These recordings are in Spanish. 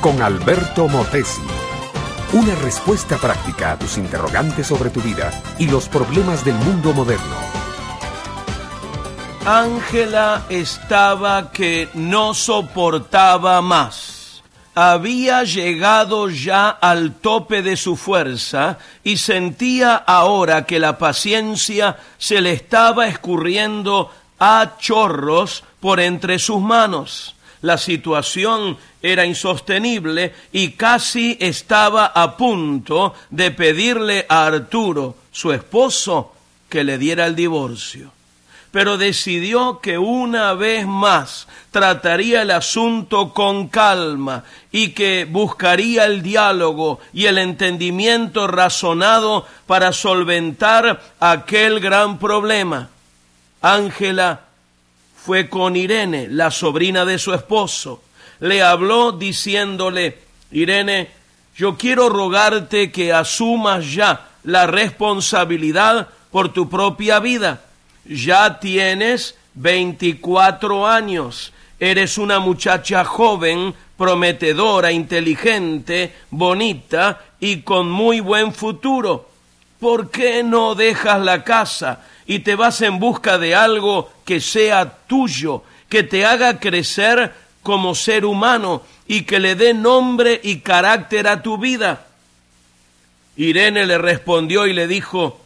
con Alberto Motesi. Una respuesta práctica a tus interrogantes sobre tu vida y los problemas del mundo moderno. Ángela estaba que no soportaba más. Había llegado ya al tope de su fuerza y sentía ahora que la paciencia se le estaba escurriendo a chorros por entre sus manos. La situación era insostenible y casi estaba a punto de pedirle a Arturo, su esposo, que le diera el divorcio. Pero decidió que una vez más trataría el asunto con calma y que buscaría el diálogo y el entendimiento razonado para solventar aquel gran problema. Ángela fue con Irene, la sobrina de su esposo. Le habló diciéndole, Irene, yo quiero rogarte que asumas ya la responsabilidad por tu propia vida. Ya tienes 24 años, eres una muchacha joven, prometedora, inteligente, bonita y con muy buen futuro. ¿Por qué no dejas la casa y te vas en busca de algo que sea tuyo, que te haga crecer como ser humano y que le dé nombre y carácter a tu vida. Irene le respondió y le dijo,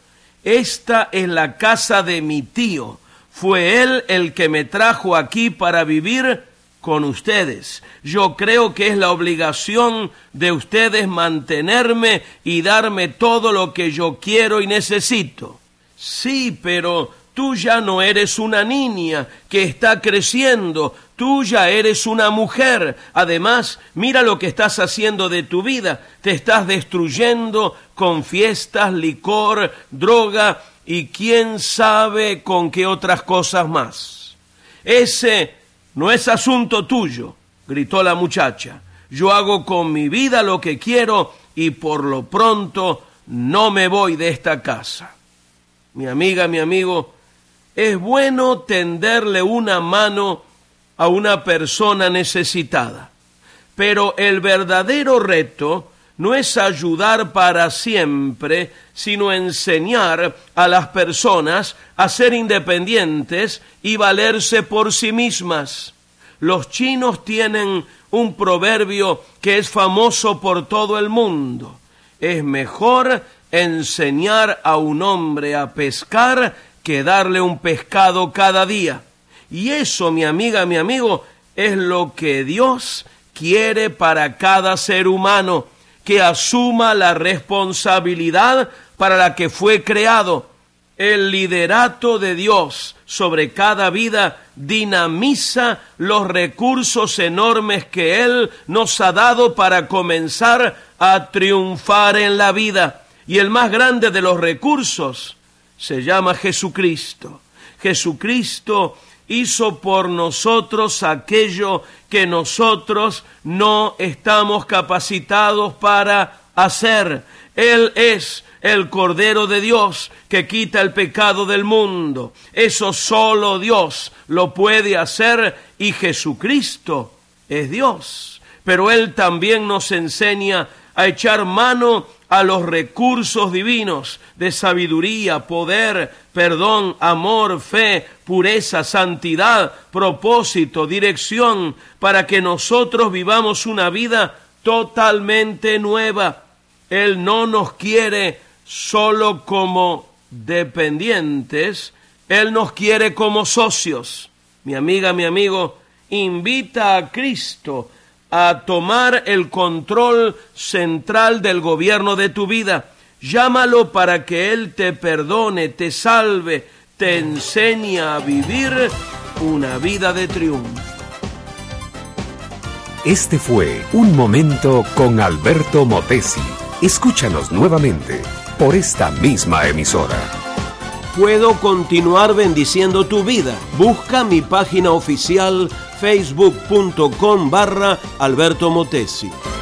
esta es la casa de mi tío. Fue él el que me trajo aquí para vivir con ustedes. Yo creo que es la obligación de ustedes mantenerme y darme todo lo que yo quiero y necesito. Sí, pero tú ya no eres una niña que está creciendo, tú ya eres una mujer. Además, mira lo que estás haciendo de tu vida. Te estás destruyendo con fiestas, licor, droga y quién sabe con qué otras cosas más. Ese no es asunto tuyo, gritó la muchacha. Yo hago con mi vida lo que quiero y por lo pronto no me voy de esta casa mi amiga, mi amigo, es bueno tenderle una mano a una persona necesitada. Pero el verdadero reto no es ayudar para siempre, sino enseñar a las personas a ser independientes y valerse por sí mismas. Los chinos tienen un proverbio que es famoso por todo el mundo. Es mejor enseñar a un hombre a pescar que darle un pescado cada día. Y eso, mi amiga, mi amigo, es lo que Dios quiere para cada ser humano, que asuma la responsabilidad para la que fue creado. El liderato de Dios sobre cada vida dinamiza los recursos enormes que Él nos ha dado para comenzar a triunfar en la vida. Y el más grande de los recursos se llama Jesucristo. Jesucristo hizo por nosotros aquello que nosotros no estamos capacitados para hacer. Él es el Cordero de Dios que quita el pecado del mundo. Eso solo Dios lo puede hacer y Jesucristo es Dios. Pero Él también nos enseña a echar mano a los recursos divinos de sabiduría, poder, perdón, amor, fe, pureza, santidad, propósito, dirección, para que nosotros vivamos una vida totalmente nueva. Él no nos quiere solo como dependientes, Él nos quiere como socios. Mi amiga, mi amigo, invita a Cristo a tomar el control central del gobierno de tu vida. Llámalo para que Él te perdone, te salve, te enseñe a vivir una vida de triunfo. Este fue Un Momento con Alberto Motesi. Escúchanos nuevamente por esta misma emisora. Puedo continuar bendiciendo tu vida. Busca mi página oficial facebook.com barra Alberto Motesi.